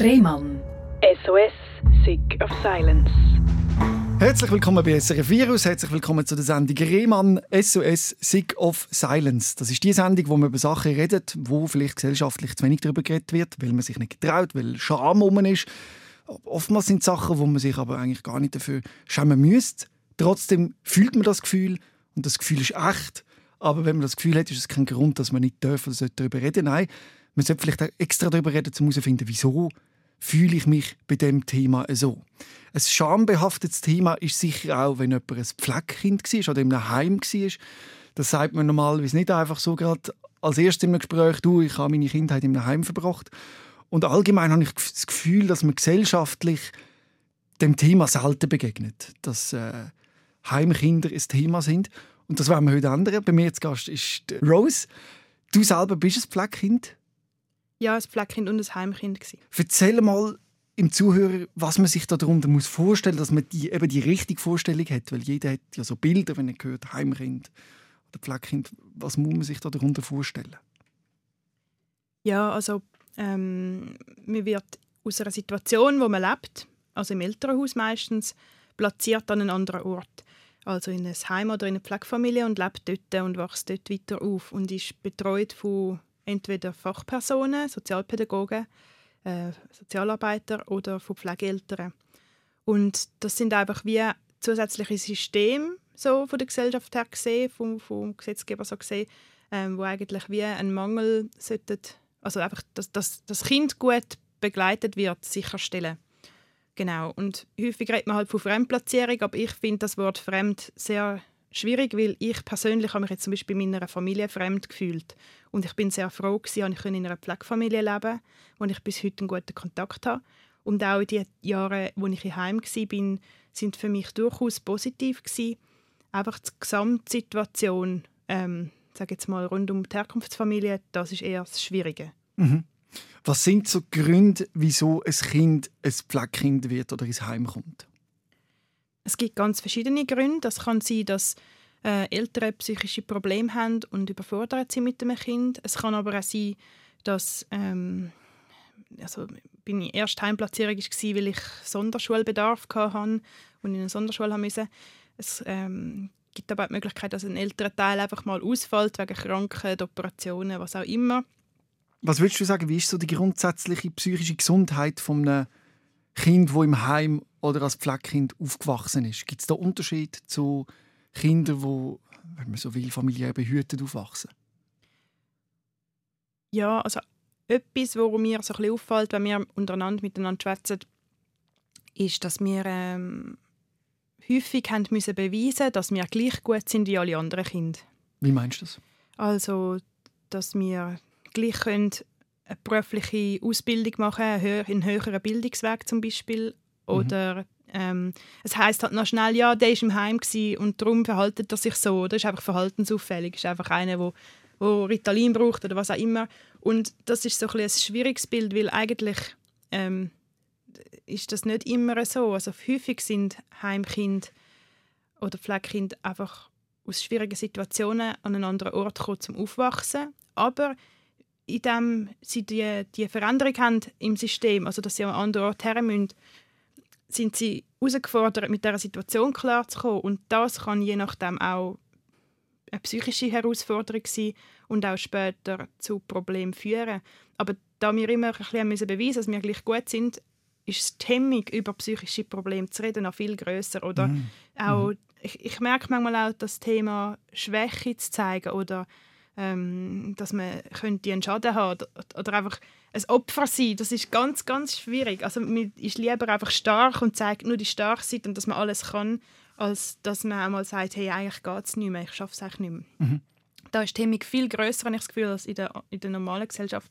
Rehmann. SOS, Sick of Silence. Herzlich willkommen bei SRF Virus, herzlich willkommen zu der Sendung Rehmann SOS Sick of Silence. Das ist die Sendung, wo man über Sachen redet, wo vielleicht gesellschaftlich zu wenig darüber geredet wird, weil man sich nicht traut, weil Scham um ist. Oftmals sind es Sachen, wo man sich aber eigentlich gar nicht dafür schämen müsste. Trotzdem fühlt man das Gefühl und das Gefühl ist echt. Aber wenn man das Gefühl hat, ist es kein Grund, dass man nicht darf oder darüber reden Nein, man sollte vielleicht auch extra darüber reden, um herauszufinden, wieso fühle ich mich bei dem Thema so. Ein schambehaftetes Thema ist sicher auch, wenn jemand ein Pflegekind war oder in einem Heim war. Das sagt man normalerweise nicht einfach so gerade als erstes einem Gespräch, du, ich habe meine Kindheit in einem Heim verbracht. Und allgemein habe ich das Gefühl, dass man gesellschaftlich dem Thema selten begegnet. Dass äh, Heimkinder ein Thema sind. Und das werden wir heute ändern. Bei mir zu Gast ist Rose. Du selber bist ein Pflegekind. Ja, ein Pflegekind und ein Heimkind. Gewesen. Erzähl mal im Zuhörer, was man sich darunter muss vorstellen muss, dass man die, eben die richtige Vorstellung hat. Weil jeder hat ja so Bilder, wenn er hört Heimkind oder Pflegekind. Was muss man sich darunter vorstellen? Ja, also ähm, man wird aus einer Situation, wo man lebt, also im Elternhaus meistens, platziert an einen anderen Ort. Also in ein Heim oder in eine Pflegefamilie und lebt dort und wächst dort weiter auf und ist betreut von entweder Fachpersonen, Sozialpädagogen, äh, Sozialarbeiter oder von Pflegeeltern. Und das sind einfach wie zusätzliche Systeme so von der Gesellschaft her gesehen, vom, vom Gesetzgeber so gesehen, ähm, wo eigentlich wie ein Mangel sollte, also einfach, dass, dass das Kind gut begleitet wird, sicherstellen. Genau. Und häufig redet man halt von Fremdplatzierung, aber ich finde das Wort fremd sehr schwierig, weil ich persönlich habe mich jetzt zum Beispiel in meiner Familie fremd gefühlt. Und ich bin sehr froh, dass ich in einer Pflegefamilie leben wo ich bis heute einen guten Kontakt habe. Und auch die Jahre, wo ich heim war, sind für mich durchaus positiv gewesen. Einfach die Gesamtsituation, ähm, sage jetzt mal rund um die Herkunftsfamilie, das ist eher das Schwierige. Mhm. Was sind so Gründe, wieso ein Kind ein Pflegekind wird oder ins Heim kommt? Es gibt ganz verschiedene Gründe. Das kann sein, dass äh, Eltern psychische Probleme haben und überfordert sind mit dem Kind. Es kann aber auch sein, dass ähm, also meine erste Heimplatzierung war, weil ich Sonderschulbedarf hatte und in eine Sonderschule musste. Es ähm, gibt aber auch die Möglichkeit, dass ein älterer Teil einfach mal ausfällt wegen Krankheit, Operationen, was auch immer. Was würdest du sagen, wie ist so die grundsätzliche psychische Gesundheit von einem Kind, das im Heim oder als Pflegekind aufgewachsen ist? Gibt es da Unterschied zu Kindern, die, wenn man so will, familiär behütet aufwachsen? Ja, also etwas, was mir so ein bisschen auffällt, wenn wir untereinander miteinander schwätzen, ist, dass wir ähm, häufig haben müssen beweisen dass wir gleich gut sind wie alle anderen Kinder. Wie meinst du das? Also, dass wir gleich können eine berufliche Ausbildung machen können, einen höheren Bildungsweg zum Beispiel. Mhm. Oder mhm. Ähm, es heißt halt noch schnell, ja, der war im Heim und darum verhaltet er sich so. Das ist einfach verhaltensauffällig. Ist einfach einer, der wo Ritalin braucht oder was auch immer. Und das ist so ein, ein schwieriges Bild, weil eigentlich ähm, ist das nicht immer so. Also häufig sind Heimkind oder Pflegekind einfach aus schwierigen Situationen an einen anderen Ort gekommen zum Aufwachsen. Aber indem sie die, die Veränderung haben im System, also dass sie an einen anderen Ort her müssen, sind sie herausgefordert, mit dieser Situation klarzukommen. Und das kann je nachdem auch eine psychische Herausforderung sein und auch später zu Problemen führen. Aber da wir immer ein bisschen beweisen müssen, dass wir gleich gut sind, ist die Hemmung, über psychische Probleme zu reden, noch viel größer. Oder mhm. auch, mhm. ich, ich, merke manchmal auch, das Thema Schwäche zu zeigen oder ähm, dass man könnte einen Schaden haben oder, oder einfach ein Opfer sein, das ist ganz, ganz schwierig. Also man ist lieber einfach stark und zeigt nur die Starkseite und dass man alles kann, als dass man einmal sagt, hey, eigentlich geht es nicht mehr, ich schaffe es eigentlich nicht mehr. Mhm. Da ist die Hemmung viel grösser, habe ich das Gefühl, als in der, in der normalen Gesellschaft.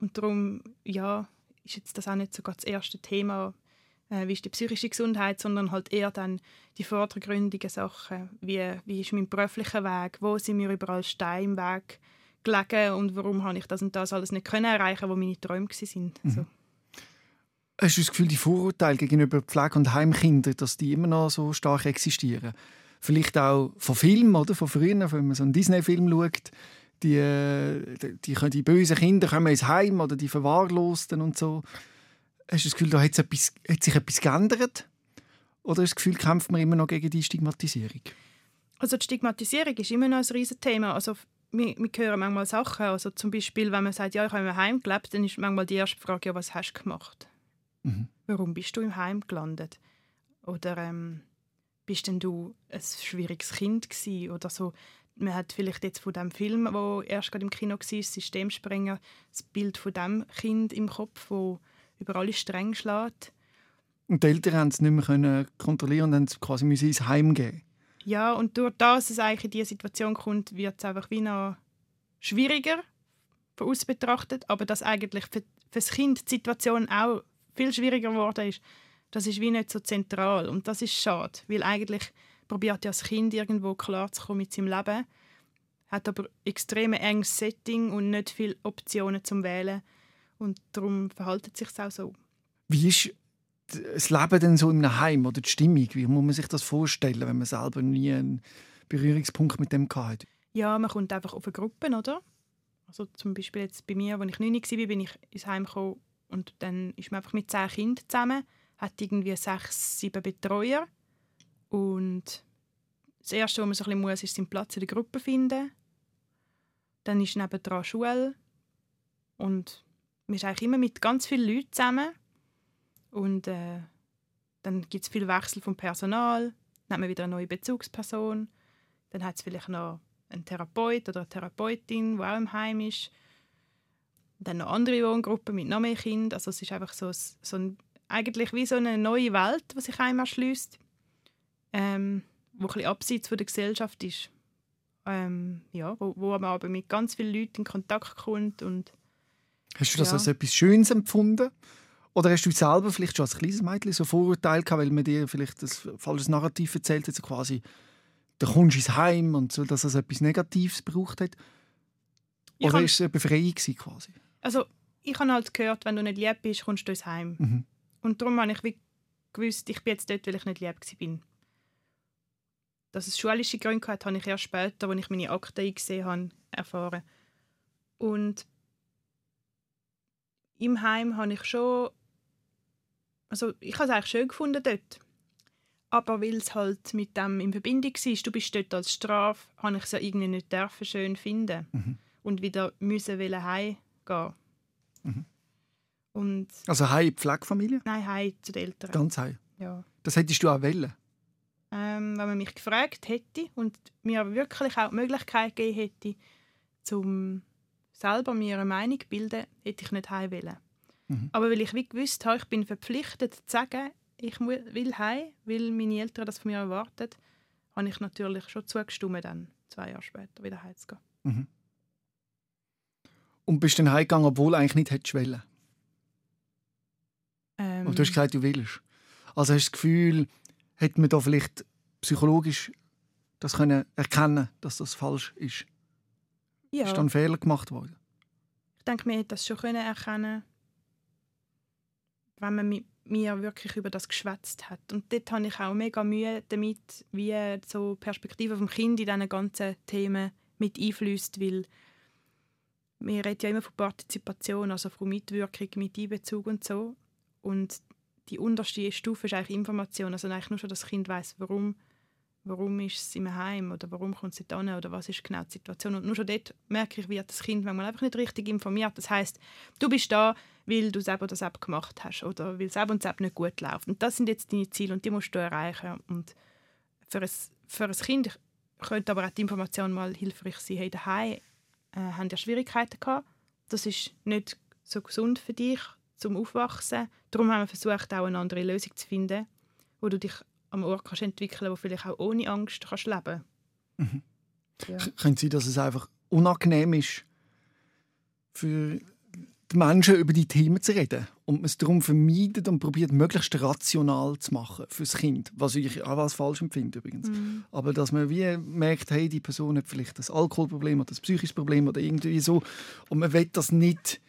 Und darum, ja, ist jetzt das auch nicht so das erste Thema, äh, wie ist die psychische Gesundheit, sondern halt eher dann die vordergründigen Sachen, wie, wie ist mein beruflicher Weg, wo sind mir überall Steine im Weg gelegen und warum habe ich das und das alles nicht können erreichen, wo meine Träume waren. Mhm. So. Hast du das Gefühl, die Vorurteile gegenüber Pflege- und Heimkindern, dass die immer noch so stark existieren? Vielleicht auch von Filmen, oder? Von früher, wenn man so einen Disney-Film schaut, die, die, die, die bösen Kinder kommen ins Heim oder die Verwahrlosten und so. Hast du das Gefühl, da hat, etwas, hat sich etwas geändert? Oder du das Gefühl, kämpft man immer noch gegen die Stigmatisierung? Also die Stigmatisierung ist immer noch ein Riesenthema. Also wir, wir hören manchmal Sachen, also zum Beispiel, wenn man sagt, ja, ich habe im Heim gelebt, dann ist manchmal die erste Frage, ja, was hast du gemacht? Mhm. Warum bist du im Heim gelandet? Oder ähm, bist denn du ein schwieriges Kind gewesen? Oder so, man hat vielleicht jetzt von dem Film, wo erst gerade im Kino war, Systemsprenger, das Bild von dem Kind im Kopf, wo über alle streng schlägt. Und die Eltern haben es nicht mehr können kontrollieren und haben es quasi ins Heim geben. Ja, und durch das, dass es eigentlich in diese Situation kommt, wird es einfach wie noch schwieriger von außen betrachtet, aber dass eigentlich für, für das Kind die Situation auch viel schwieriger geworden ist, das ist wie nicht so zentral und das ist schade, weil eigentlich probiert ja das Kind irgendwo klarzukommen mit seinem Leben, hat aber extrem enges Setting und nicht viele Optionen zum Wählen und darum verhält es sich auch so. Wie ist das Leben denn so in einem Heim oder die Stimmung? Wie muss man sich das vorstellen, wenn man selber nie einen Berührungspunkt mit dem hatte? Ja, man kommt einfach auf eine Gruppe, oder? Also zum Beispiel jetzt bei mir, als ich 9 war, bin ich ins Heim gekommen und dann ist man einfach mit zehn Kindern zusammen, hat irgendwie sechs, sieben Betreuer und das Erste, was man so ein bisschen muss, ist seinen Platz in der Gruppe finden. Dann ist nebendran Schule und man ist eigentlich immer mit ganz vielen Leuten zusammen und äh, dann gibt es viel Wechsel vom Personal. Dann hat man wieder eine neue Bezugsperson. Dann hat es vielleicht noch einen Therapeut oder eine Therapeutin, die auch im Heim ist. Dann noch andere Wohngruppen mit noch mehr Kindern. Also es ist einfach so, so ein, eigentlich wie so eine neue Welt, die sich einem erschließt, ähm, wo ein abseits von der Gesellschaft ist. Ähm, ja, wo, wo man aber mit ganz vielen Leuten in Kontakt kommt. Und, Hast du das ja. als etwas Schönes empfunden? Oder hast du selber vielleicht schon als kleines Mädchen so Vorurteile gehabt, weil man dir vielleicht das falsches Narrativ erzählt hat, so quasi, da kommst du ins Heim und so, dass es etwas Negatives gebraucht hat? Oder war es eine Befreiung quasi? Also ich habe halt gehört, wenn du nicht lieb bist, kommst du ins Heim. Mhm. Und darum habe ich wie gewusst, ich bin jetzt dort, weil ich nicht lieb war. Dass es schulische Gründe hat, habe ich erst später, als ich meine Akte eingesehen habe, erfahren. Und im Heim habe ich schon... Also ich habe es eigentlich schön gefunden dort. Aber weil es halt mit dem in Verbindung war, du bist dort als Strafe, habe ich es ja irgendwie nicht dürfen schön finden. Mhm. Und wieder müssen wollen heimgehen. Mhm. Und Also Heim, in die Pflegefamilie? nein, heim zu den Eltern. Ganz Heim. Ja. Das hättest du auch wollen. Ähm, wenn man mich gefragt hätte und mir wirklich auch die Möglichkeit gegeben hätte, zum selber mir eine Meinung zu bilden, hätte ich nicht heim wollen. Mhm. Aber weil ich wie gewusst habe, ich bin verpflichtet zu sagen, ich will heim, weil meine Eltern das von mir erwarten, habe ich natürlich schon zugestimmt, dann zwei Jahre später wieder heimzugehen. Mhm. Und bist dann heimgegangen, obwohl du eigentlich nicht hättest wollen. Ähm, Aber du hast gesagt, du willst. Also hast du das Gefühl, hätte man da vielleicht psychologisch das können erkennen, dass das falsch ist? Ja. Ist da ein Fehler gemacht worden? Ich denke, wir hätten das schon können erkennen wenn man mit mir wirklich über das geschwätzt hat. Und dort habe ich auch mega Mühe damit, wie so die Perspektive vom Kind in diesen ganzen Themen mit einfließt, weil wir reden ja immer von Partizipation, also von Mitwirkung, mit Einbezug und so. Und die unterste Stufe ist eigentlich Information, also eigentlich nur schon, dass das Kind weiß, warum warum ist es im Heim oder warum kommt nicht an oder was ist genau die Situation. Und nur schon dort merke ich, wird das Kind manchmal einfach nicht richtig informiert. Das heißt, du bist da, weil du selber das App gemacht hast oder weil selber und App nicht gut läuft. Und das sind jetzt deine Ziele und die musst du erreichen. Und für ein, für ein Kind könnte aber auch die Information mal hilfreich sein. Hey, daheim äh, haben ja Schwierigkeiten gehabt. Das ist nicht so gesund für dich zum Aufwachsen. Darum haben wir versucht, auch eine andere Lösung zu finden, wo du dich am Ort kannst entwickeln, wo vielleicht auch ohne Angst kannst leben. Mhm. Ja. Könnte sein, dass es einfach unangenehm ist, für die Menschen über die Themen zu reden und man es darum vermeidet und probiert, möglichst rational zu machen für das Kind, was ich auch als falsch empfinde übrigens. Mhm. Aber dass man wie merkt, hey, die Person hat vielleicht das Alkoholproblem oder das psychische Problem oder irgendwie so und man will das nicht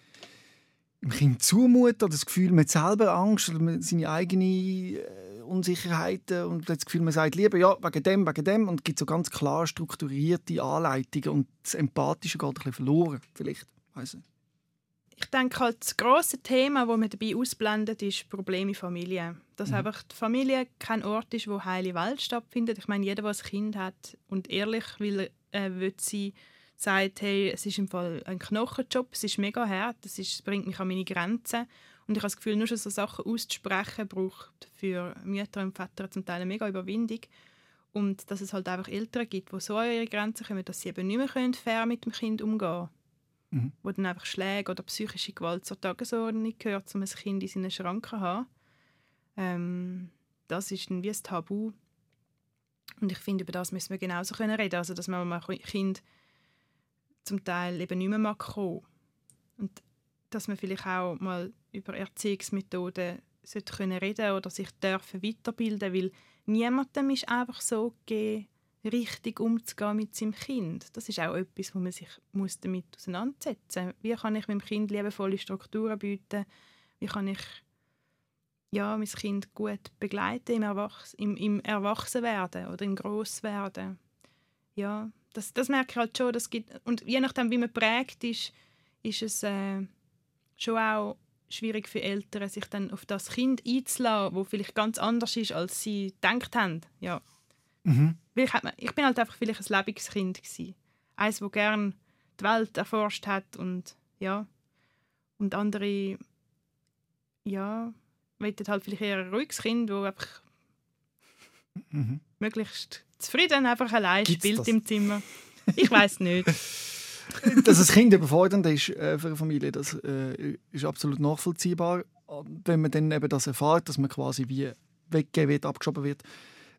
dem Kind zumuten oder das Gefühl, man hat selber Angst oder seine eigene äh, Unsicherheiten und das Gefühl, man sagt lieber ja, wegen dem, wegen dem und es gibt so ganz klar strukturierte Anleitungen und das Empathische geht ein bisschen verloren, vielleicht. Weiss nicht. ich denke halt, das grosse Thema, das man dabei ausblendet, ist Probleme in Familie. Dass mhm. einfach die Familie kein Ort ist, wo heile Welt stattfindet. Ich meine, jeder, der ein Kind hat und ehrlich will, äh, will sie sagt, hey, es ist im Fall ein Knochenjob, es ist mega hart, es, ist, es bringt mich an meine Grenzen. Und ich habe das Gefühl, nur schon so Sachen auszusprechen, braucht für Mütter und Väter zum Teil eine mega Überwindung. Und dass es halt einfach Eltern gibt, die so an ihre Grenzen kommen, dass sie eben nicht mehr fair mit dem Kind umgehen können mhm. wo dann einfach Schläge oder psychische Gewalt zur Tagesordnung gehört, um ein Kind in seinen Schranken zu haben. Ähm, das ist dann wie ein Tabu. Und ich finde, über das müssen wir genauso können reden. Also, dass man mal Kind zum Teil eben nicht mehr mag kommen. Und dass man vielleicht auch mal über Erziehungsmethoden sollte können reden oder sich dürfen weiterbilden, weil niemandem ist einfach so gegeben, richtig umzugehen mit seinem Kind. Das ist auch etwas, wo man sich muss damit auseinandersetzen muss. Wie kann ich meinem Kind liebevolle Strukturen bieten? Wie kann ich ja, mein Kind gut begleiten im, Erwachs im, im Erwachsenwerden oder im Grosswerden? Ja, das, das merke ich halt schon. Das gibt, und je nachdem, wie man prägt ist, ist es äh, schon auch schwierig für Eltern, sich dann auf das Kind einzulassen, wo vielleicht ganz anders ist, als sie gedacht haben. Ja. Mhm. Ich, ich bin halt einfach vielleicht ein Lebenskind gewesen. Eins, das gerne die Welt erforscht hat und ja und andere ja wollen halt vielleicht eher ein ruhiges Kind, das einfach mhm. möglichst zufrieden einfach allein Gibt's spielt das? im Zimmer. Ich weiß nicht. dass ein Kind überfordernd ist äh, für eine Familie, das äh, ist absolut nachvollziehbar. Wenn man dann eben das erfährt, dass man quasi wie weggegeben wird, abgeschoben wird,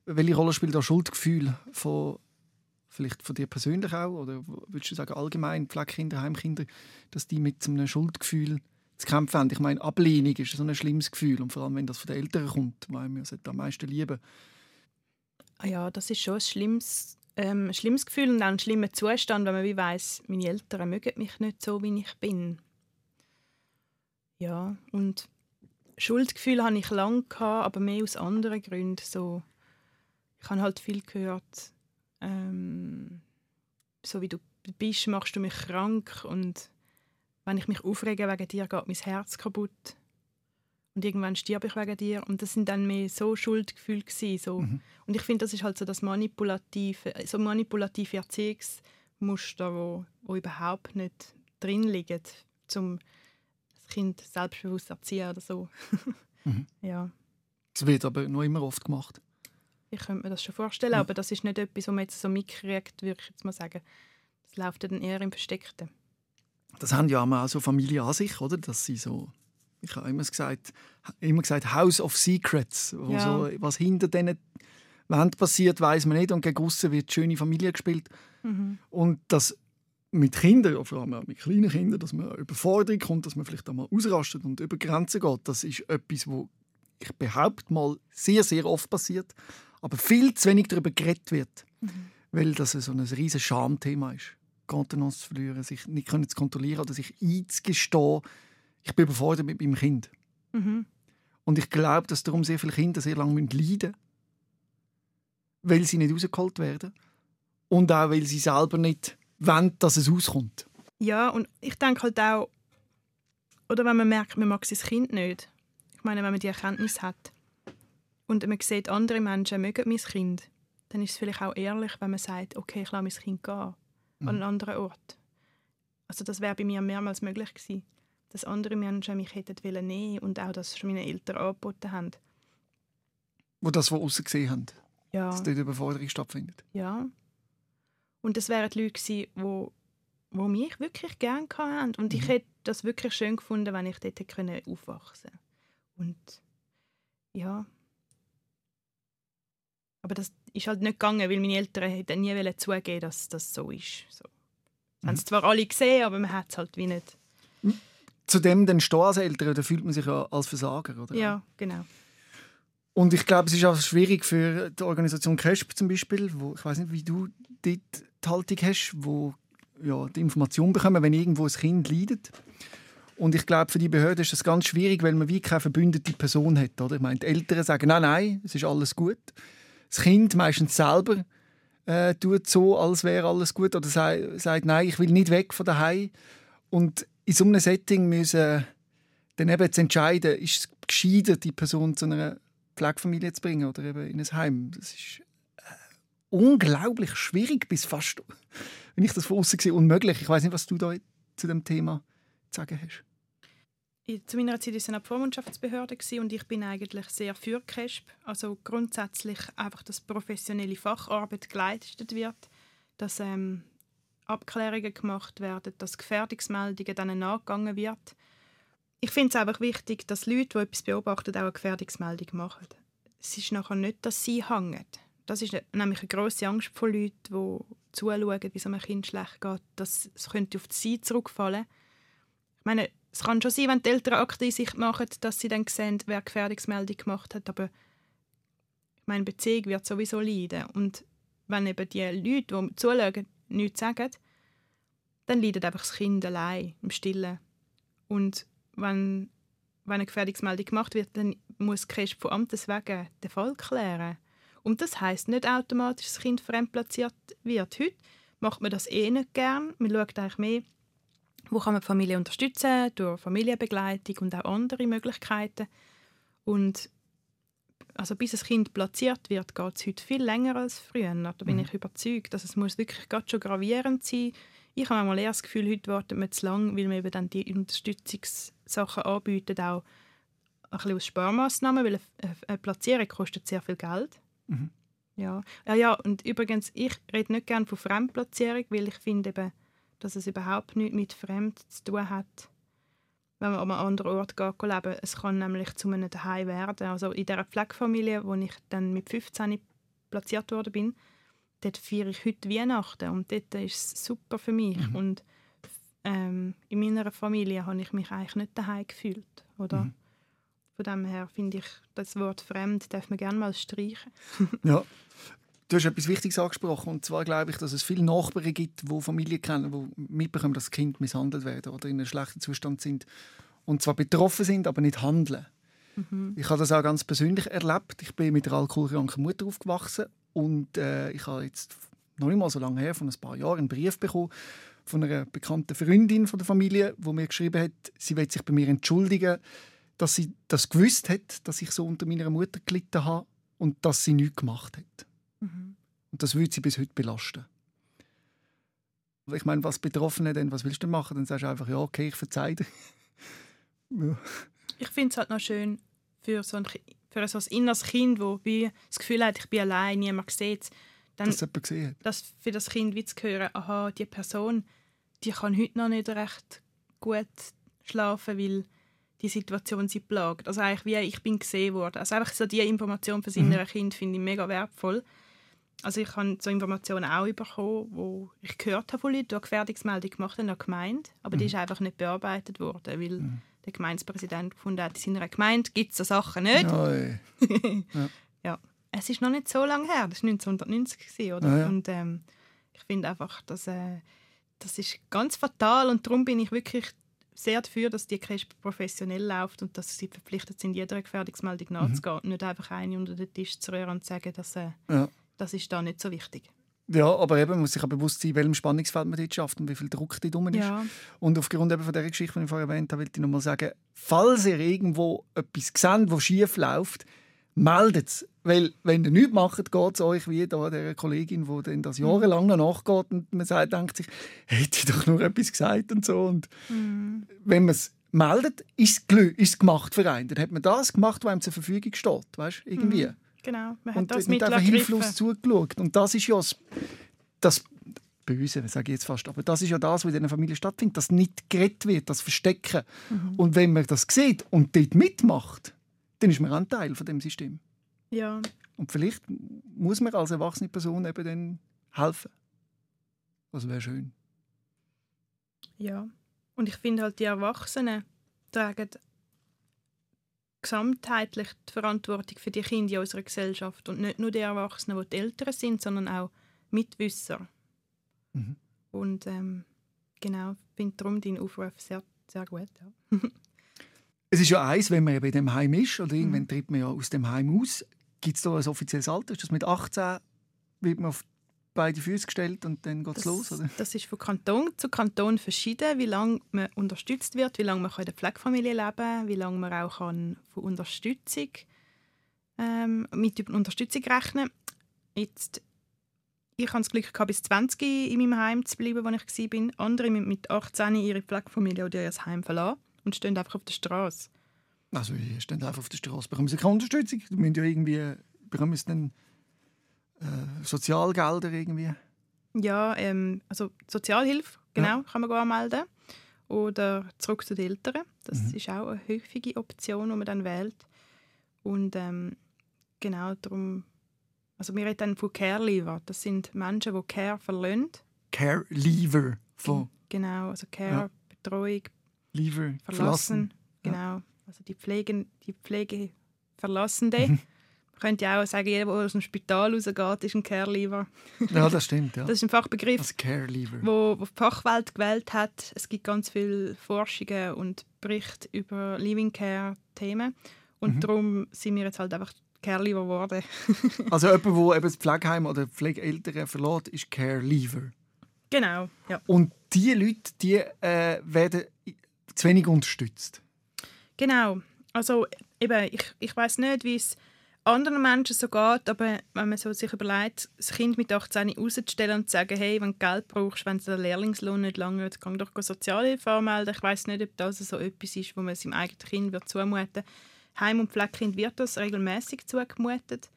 welche Rolle spielt das Schuldgefühl von, vielleicht von dir persönlich auch oder würdest du sagen allgemein Pflegekinder, Heimkinder, dass die mit so einem Schuldgefühl zu kämpfen haben? Ich meine, Ablehnung ist so ein schlimmes Gefühl und vor allem, wenn das von den Eltern kommt, weil wir es am meisten lieben. Ah ja, das ist schon ein schlimmes, ähm, schlimmes Gefühl und auch ein schlimmer Zustand, wenn man wie weiss, meine Eltern mögen mich nicht so, wie ich bin. Ja, und Schuldgefühl hatte ich lange, aber mehr aus anderen Gründen. So ich habe halt viel gehört, ähm, so wie du bist, machst du mich krank und wenn ich mich aufrege wegen dir, geht mein Herz kaputt. Und irgendwann stirb ich wegen dir. Und das sind dann mehr so Schuldgefühle gewesen, so. Mhm. Und ich finde, das ist halt so das manipulative, so manipulative Erziehungsmuster, wo, wo überhaupt nicht drin liegen, um das Kind selbstbewusst erziehen oder so. mhm. ja. Das wird aber noch immer oft gemacht. Ich könnte mir das schon vorstellen, aber das ist nicht etwas, was man jetzt so mitkriegt, würde ich jetzt mal sagen. Das läuft dann eher im Versteckten. Das haben ja auch so Familien an sich, oder? Dass sie so, ich habe immer gesagt, immer gesagt House of Secrets. Wo ja. so, was hinter diesen Wänden passiert, weiß man nicht. Und gegen aussen wird schöne Familie gespielt. Mhm. Und das mit Kindern, vor allem auch mit kleinen Kindern, dass man Überforderung kommt, dass man vielleicht einmal ausrastet und über Grenzen geht, das ist etwas, wo ich behaupte mal sehr, sehr oft passiert aber viel zu wenig darüber geredet wird, mhm. weil das so ein riesiges Schamthema ist. Kontenance zu verlieren, sich nicht können zu kontrollieren oder sich einzugestehen, ich bin überfordert mit meinem Kind. Mhm. Und ich glaube, dass darum sehr viele Kinder sehr lange leiden müssen, weil sie nicht rausgeholt werden und auch, weil sie selber nicht wollen, dass es auskommt. Ja, und ich denke halt auch, oder wenn man merkt, man mag sein Kind nicht. Ich meine, wenn man die Erkenntnis hat, und man sieht, andere Menschen mögen mein Kind, dann ist es vielleicht auch ehrlich, wenn man sagt, okay, ich lasse mein Kind gehen an einen mhm. anderen Ort. Also das wäre bei mir mehrmals möglich gewesen, dass andere Menschen mich hätten wollen nehmen und auch, dass schon meine Eltern angeboten haben. Wo das von außen gesehen haben? Ja. Dass dort Überforderung stattfindet? Ja. Und das wären die Leute gewesen, wo, wo mich wirklich gerne hatten. Und mhm. ich hätte das wirklich schön gefunden, wenn ich dort hätte aufwachsen können. Und ja, aber das ist halt nicht gegangen, weil meine Eltern hätten nie zugeben dass das so ist. So. Mhm. Haben es zwar alle gesehen, aber man hat es halt wie nicht. Zudem dann stehen als Eltern, da fühlt man sich ja als Versager, oder? Ja, genau. Und ich glaube, es ist auch schwierig für die Organisation CRESP zum Beispiel, wo ich weiß nicht, wie du dort die Haltung hast, wo ja, die Information bekommen, wenn irgendwo ein Kind leidet. Und ich glaube, für die Behörde ist das ganz schwierig, weil man wie keine verbündete Person hat. Oder? Ich meine, die Eltern sagen, nein, nein, es ist alles gut das Kind meistens selber äh, tut so, als wäre alles gut oder sagt, sagt, nein, ich will nicht weg von daheim. Und in so einem Setting müssen dann eben zu entscheiden, ist es gescheiter, die Person zu einer Pflegefamilie zu bringen oder eben in ein Heim. Das ist äh, unglaublich schwierig, bis fast, wenn ich das von außen sehe, unmöglich. Ich weiß nicht, was du da zu dem Thema zu sagen hast. Zu meiner Zeit war es eine Vormundschaftsbehörde und ich bin eigentlich sehr für CASP. Also grundsätzlich einfach, dass professionelle Facharbeit geleistet wird, dass ähm, Abklärungen gemacht werden, dass Gefährdungsmeldungen dann nachgegangen wird. Ich finde es einfach wichtig, dass Leute, die etwas beobachten, auch eine Gefährdungsmeldung machen. Es ist nachher nicht, dass sie hängen. Das ist nämlich eine grosse Angst von Leuten, die zuschauen, wie es einem Kind schlecht geht, dass es könnte auf sie zurückfallen. Ich meine, es kann schon sein, wenn die Eltern Akte in sich machen, dass sie dann sehen, wer Gefährdungsmeldung gemacht hat, aber meine Beziehung wird sowieso leiden. Und wenn eben die Leute, die zuschauen, nichts sagen, dann leidet einfach das Kind allein im Stillen. Und wenn, wenn eine Gefährdungsmeldung gemacht wird, dann muss die von Amtes wegen den Fall klären. Und das heißt nicht automatisch, dass das Kind fremdplatziert wird. Heute macht man das eh nicht gern. Man schaut eigentlich mehr, wo kann man die Familie unterstützen, durch Familienbegleitung und auch andere Möglichkeiten. Und also bis ein Kind platziert wird, geht es heute viel länger als früher. Da bin mhm. ich überzeugt. Also es muss wirklich gerade schon gravierend sein. Ich habe manchmal eher das Gefühl, heute wartet man zu lange, weil man eben dann die Unterstützungssachen anbietet, auch ein bisschen aus Sparmaßnahmen, weil eine Platzierung kostet sehr viel Geld. Mhm. Ja. ja, ja, und übrigens, ich rede nicht gerne von Fremdplatzierung, weil ich finde eben, dass es überhaupt nichts mit Fremd zu tun hat, wenn man an einem anderen Ort geht, leben Es kann nämlich zu einem Daheim werden. Also in dieser Pflegefamilie, wo ich dann mit 15 platziert worden bin, dort feiere ich heute Weihnachten und dort ist es super für mich. Mhm. Und ähm, in meiner Familie habe ich mich eigentlich nicht daheim gefühlt. Oder? Mhm. Von dem her finde ich, das Wort «fremd» darf man gerne mal streichen. ja. Du hast etwas Wichtiges angesprochen. Und zwar glaube ich, dass es viele Nachbarn gibt, die Familien kennen, die mitbekommen, dass Kind misshandelt werden oder in einem schlechten Zustand sind. Und zwar betroffen sind, aber nicht handeln. Mhm. Ich habe das auch ganz persönlich erlebt. Ich bin mit einer alkoholkranken Mutter aufgewachsen und äh, ich habe jetzt noch nicht mal so lange her, von ein paar Jahren, einen Brief bekommen von einer bekannten Freundin von der Familie, wo mir geschrieben hat, sie will sich bei mir entschuldigen, dass sie das gewusst hat, dass ich so unter meiner Mutter gelitten habe und dass sie nichts gemacht hat. Mhm. Und das würde sie bis heute belasten. Ich meine, was Betroffene denn, was willst du machen? Dann sagst du einfach, ja, okay, ich verzeihe dir. ja. Ich finde es halt noch schön für so ein, für so ein inneres Kind, das das Gefühl hat, ich bin allein, niemand sieht es. Dass jemand gesehen hat. Dass für das Kind wie zu hören, aha, die Person, die kann heute noch nicht recht gut schlafen, weil die Situation sie plagt. Also eigentlich wie ich bin gesehen worden. Also einfach so die Information für sein mhm. Kind finde ich mega wertvoll. Also ich habe so Informationen auch bekommen, wo ich gehört habe von Leuten, die eine Gefährdungsmeldung gemacht haben, Gemeinde, aber mhm. die ist einfach nicht bearbeitet worden, weil mhm. der Gemeindepräsident gefunden hat, in seiner Gemeinde gibt es so Sachen nicht. ja. ja. Es ist noch nicht so lange her, das war 1990, oder? Ja, ja. Und ähm, ich finde einfach, dass, äh, das ist ganz fatal und darum bin ich wirklich sehr dafür, dass die KESP professionell läuft und dass sie verpflichtet sind, jeder Gefährdungsmeldung mhm. nachzugehen und nicht einfach eine unter den Tisch zu rühren und zu sagen, dass äh, ja das ist da nicht so wichtig. Ja, aber eben muss sich auch bewusst sein, welchem Spannungsfeld man dort schafft und wie viel Druck dort drum ist. Ja. Und aufgrund eben von dieser Geschichte, die ich vorher erwähnt habe, will ich nochmal sagen, falls ihr irgendwo etwas seht, was schief läuft, meldet es. Weil, wenn ihr nichts macht, geht es euch wie da der Kollegin, die dann das jahrelang noch nachgeht und man sagt, denkt sich, hätte ich doch nur etwas gesagt und so. Und mhm. wenn man es meldet, ist es gemacht für einen. Dann hat man das gemacht, was einem zur Verfügung steht. Weißt, irgendwie. Mhm. Genau, man hat und das mit einfach hilflos zugeschaut. Und das ist ja das, das Böse, sage ich jetzt fast, aber das ist ja das, was in dieser Familie stattfindet, dass nicht gerettet wird, das Verstecken. Mhm. Und wenn man das sieht und dort mitmacht, dann ist man ein Teil von dem System. Ja. Und vielleicht muss man als erwachsene Person eben dann helfen. Das wäre schön. Ja. Und ich finde halt, die Erwachsenen tragen gesamtheitlich die Verantwortung für die Kinder in unserer Gesellschaft und nicht nur die Erwachsenen, die die Eltern sind, sondern auch Mitwisser. Mhm. Und ähm, genau, ich finde darum deinen Aufruf sehr, sehr gut. Ja. es ist ja eins, wenn man bei dem Heim ist oder irgendwann mhm. tritt man ja aus dem Heim aus. Gibt es da ein offizielles Alter? Ist das mit 18 wird man auf beide Füße gestellt und dann geht es los, oder? das ist von Kanton zu Kanton verschieden, wie lange man unterstützt wird, wie lange man in der Pflegefamilie leben kann, wie lange man auch kann von Unterstützung ähm, mit Unterstützung rechnen Jetzt, ich hatte das Glück, gehabt, bis 20 in meinem Heim zu bleiben, wo ich war. Andere müssen mit 18 ihre Pflegefamilie oder ihr Heim verlassen und stehen einfach auf der Straße. Also, ihr steht einfach auf der Straße, bekommen sie keine Unterstützung. Du müsst ja irgendwie, bekommen sie dann äh, Sozialgelder irgendwie. Ja, ähm, also Sozialhilfe, genau, kann man anmelden. Oder zurück zu den Eltern. Das Mhm. ist auch eine häufige Option, die man dann wählt. Und ähm, genau darum, also wir reden dann von Care Leaver. Das sind Menschen, die Care verlassen. Care Leaver von Genau, also Care, Ja. Betreuung, Leaver, verlassen. verlassen. Genau, also die Pflege, die Pflege Verlassende. Man könnte ja auch sagen, jeder, der aus dem Spital rausgeht, ist ein Care Leaver. Ja, das stimmt, ja. Das ist ein Fachbegriff. Wo, wo die Fachwelt gewählt hat. Es gibt ganz viele Forschungen und Berichte über Living Care Themen und Mhm. darum sind wir jetzt halt einfach Care-Leaver geworden. Also jemand, der eben das Pflegeheim oder Pflegeeltern verlässt, ist Care Leaver. genau, ja. Und diese Leute, die äh, werden zu wenig unterstützt. Genau. Also eben, ich, ich weiß nicht, wie es anderen Menschen so geht, aber wenn man so sich überlegt, das Kind mit 18 rauszustellen und zu sagen, hey, wenn du Geld brauchst, wenn der Lehrlingslohn nicht lange geht, geh doch Sozialhilfe anmelden. Ich weiß nicht, ob das so etwas ist, wo man seinem eigenen Kind wird zumuten Heim- und Pflegekind wird das regelmäßig zugemutet.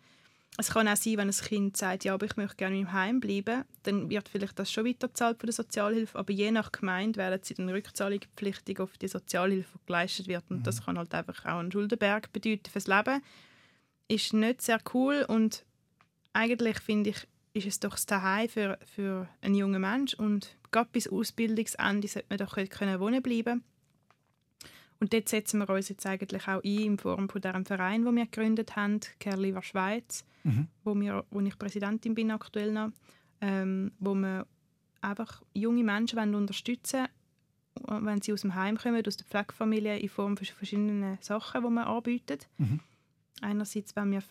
Es kann auch sein, wenn ein Kind sagt, ja, aber ich möchte gerne im Heim bleiben, dann wird vielleicht das schon weitergezahlt von der Sozialhilfe, aber je nach Gemeinde werden sie dann rückzahlungspflichtig auf die Sozialhilfe, geleistet wird. Und das kann halt einfach auch einen Schuldenberg bedeuten fürs Leben. Ist nicht sehr cool und eigentlich finde ich, ist es doch das Daheim für, für einen jungen Mensch und gerade bis Ausbildungsende sollte man doch können wohnen bleiben und dort setzen wir uns jetzt eigentlich auch ein in Form von diesem Verein, den wir gegründet haben, Kerliver Schweiz, Mhm. wo, wir, wo ich Präsidentin bin aktuell noch, ähm, wo wir einfach junge Menschen wollen unterstützen wenn sie aus dem Heim kommen, aus der Pflegefamilie, in Form von verschiedenen Sachen, die man anbietet. Mhm. Einerseits, wenn wir,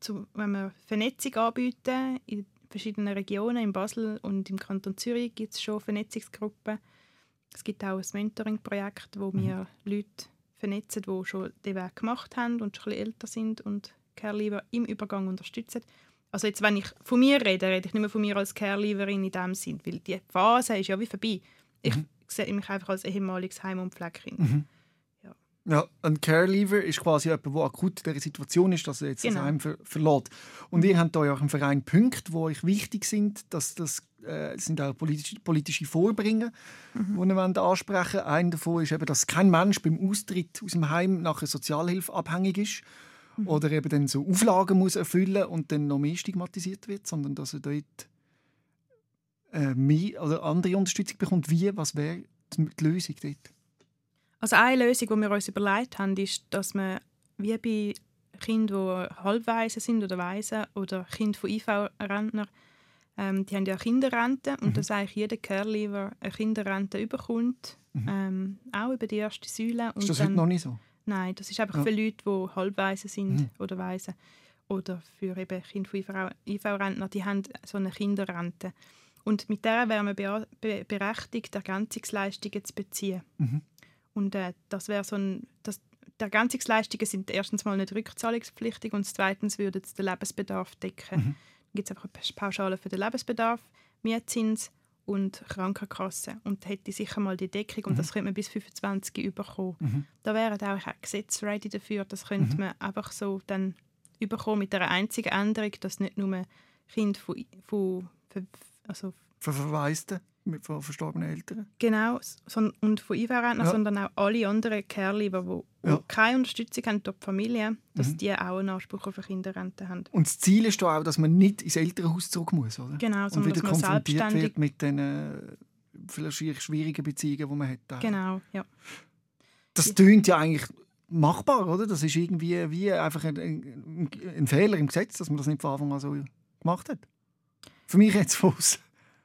zu, wenn wir Vernetzung anbieten in verschiedenen Regionen, in Basel und im Kanton Zürich gibt es schon Vernetzungsgruppen. Es gibt auch ein Mentoring-Projekt, wo wir Leute vernetzen, die schon den Weg gemacht haben und schon ein bisschen älter sind und Care-Leaver im Übergang unterstützen. Also jetzt, wenn ich von mir rede, rede ich nicht mehr von mir als Care-Leaverin in dem Sinn, weil die Phase ist ja wie vorbei. Ich sehe mich einfach als ehemaliges Heim- und Pflegekind. Mhm. Ja, ein Care Leaver ist quasi jemand, der akut in der Situation ist, dass er jetzt Genau. das Heim ver verlässt. Und ihr habt da auch im Verein Punkte, die euch wichtig sind. Dass das äh, sind auch politische, politische Vorbringen, die ihr ansprechen wollt. Einer davon ist eben, dass kein Mensch beim Austritt aus dem Heim nach Sozialhilfe abhängig ist oder eben dann so Auflagen muss erfüllen und dann noch mehr stigmatisiert wird, sondern dass er dort äh, mehr oder andere Unterstützung bekommt. Wie, was wäre die Lösung dort? Also eine Lösung, die wir uns überlegt haben, ist, dass man wie bei Kindern, die halbweise sind oder weise oder Kinder von IV-Rentner, ähm, die haben ja Kinderrente und dass eigentlich jeder Care-Leaver eine Kinderrente überkommt, ähm, auch über die erste Säule. Und Ist das dann, heute noch nicht so? Nein, das ist einfach Ja. für Leute, die halbweise sind Mhm. oder weise. Oder für eben Kinder von IV- IV-Rentner, die haben so eine Kinderrente. Und mit der wäre man berechtigt, Ergänzungsleistungen zu beziehen. Mhm. Und äh, das wäre so ein, das, die Ergänzungsleistungen sind erstens mal nicht rückzahlungspflichtig und zweitens würde es den Lebensbedarf decken. Mhm. Dann gibt es einfach eine Pauschale für den Lebensbedarf, Mietzins und Krankenkasse. Und hätte sicher mal die Deckung und das könnte man bis 25 überkommen. Mhm. Da wären auch auch Gesetze ready dafür. Das könnte man einfach so dann überkommen mit einer einzigen Änderung, dass nicht nur Kinder von, von, also Für Verwaiste, mit- von verstorbenen Eltern. Genau, son- und von IV-Rentner, Ja. sondern auch alle anderen Care-Leaver, die Ja. keine Unterstützung haben durch die Familie, dass Mhm. die auch einen Anspruch auf eine Kinderrente haben. Und das Ziel ist da auch, dass man nicht ins Elternhaus zurück muss, oder? Genau, Und sondern wieder dass man konfrontiert selbstständig... wird mit den äh, vielleicht schwierigen Beziehungen, die man hat. Genau, ja. Das tönt ja eigentlich machbar, oder? Das ist irgendwie wie einfach ein, ein, ein Fehler im Gesetz, dass man das nicht von Anfang an so gemacht hat. Für mich jetzt Fuß.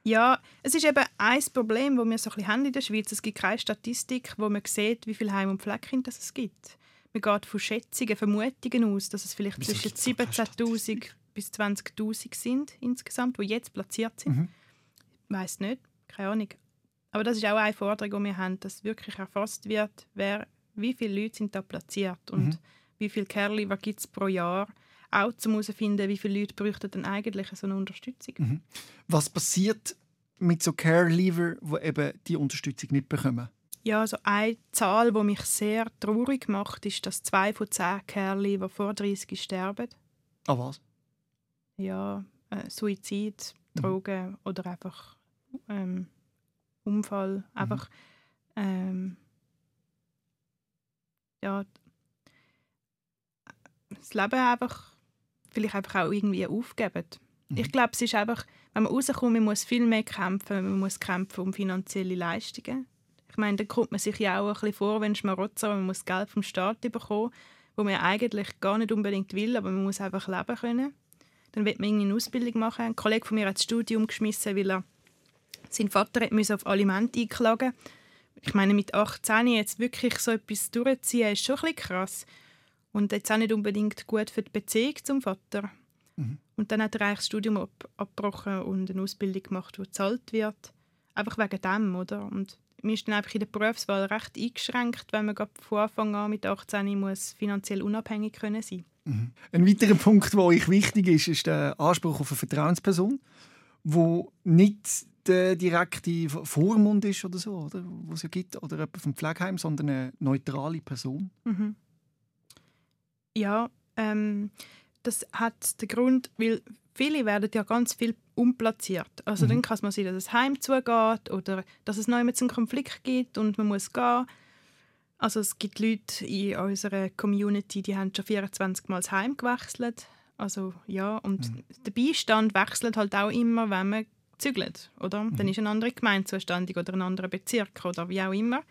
Ja, es ist eben ein Problem, das wir so ein bisschen haben in der Schweiz. Es gibt keine Statistik, wo man sieht, wie viele Heim- und Pflegekinder es gibt. Man geht von Schätzungen, Vermutungen aus, dass es vielleicht Wieso zwischen gibt's da keine 17'000 bis 20'000 sind insgesamt, die jetzt platziert sind. Mhm. Weiß nicht, keine Ahnung. Aber das ist auch eine Forderung, die wir haben, dass wirklich erfasst wird, wer, wie viele Leute sind da platziert und Mhm. wie viele Care-Leaver gibt es pro Jahr. Auch um herauszufinden, wie viele Leute bräuchten denn eigentlich so eine Unterstützung. Mhm. Was passiert mit so Care-Leaver, die eben die Unterstützung nicht bekommen? Ja, also eine Zahl, die mich sehr traurig macht, ist, dass zwei von zehn Care-Leaver vor 30 sterben. Ah was? Ja, äh, Suizid, Mhm. Drogen oder einfach ähm, Unfall. Einfach ähm, ja, das Leben einfach vielleicht einfach auch irgendwie aufgeben. Mhm. Ich glaube, es ist einfach, wenn man rauskommt, man muss viel mehr kämpfen, man muss kämpfen um finanzielle Leistungen. Ich meine, da kommt man sich ja auch ein bisschen vor, wenn Schmarotzer, man muss Geld vom Staat bekommen, wo man eigentlich gar nicht unbedingt will, aber man muss einfach leben können. Dann wird man eine Ausbildung machen. Ein Kollege von mir hat das Studium geschmissen, weil er sein Vater müssen auf Aliment einklagen Ich meine, mit 18 jetzt wirklich so etwas durchziehen, ist schon ein bisschen krass. Und jetzt auch nicht unbedingt gut für die Beziehung zum Vater. Mhm. Und dann hat er eigentlich das Studium ab abgebrochen und eine Ausbildung gemacht, die gezahlt wird. Einfach wegen dem, oder? Und man ist dann einfach in der Berufswahl recht eingeschränkt, wenn man gerade von Anfang an mit 18 muss finanziell unabhängig können sein Mhm. Ein weiterer Punkt, der euch wichtig ist, ist der Anspruch auf eine Vertrauensperson, wo nicht der direkte Vormund ist oder so, oder? wo es ja gibt, oder jemand vom Pflegeheim, sondern eine neutrale Person. Mhm. Ja, ähm, das hat den Grund, weil viele werden ja ganz viel umplatziert. Also Mhm. dann kann es mal sein, dass es heim zugeht oder dass es neu mit einen Konflikt gibt und man muss gehen. Also es gibt Leute in unserer Community, die haben schon 24 Mal das Heim gewechselt. Also ja, und Mhm. der Beistand wechselt halt auch immer, wenn man zügelt, oder? Dann ist eine andere Gemeinde zuständig oder ein anderer Bezirk oder wie auch immer.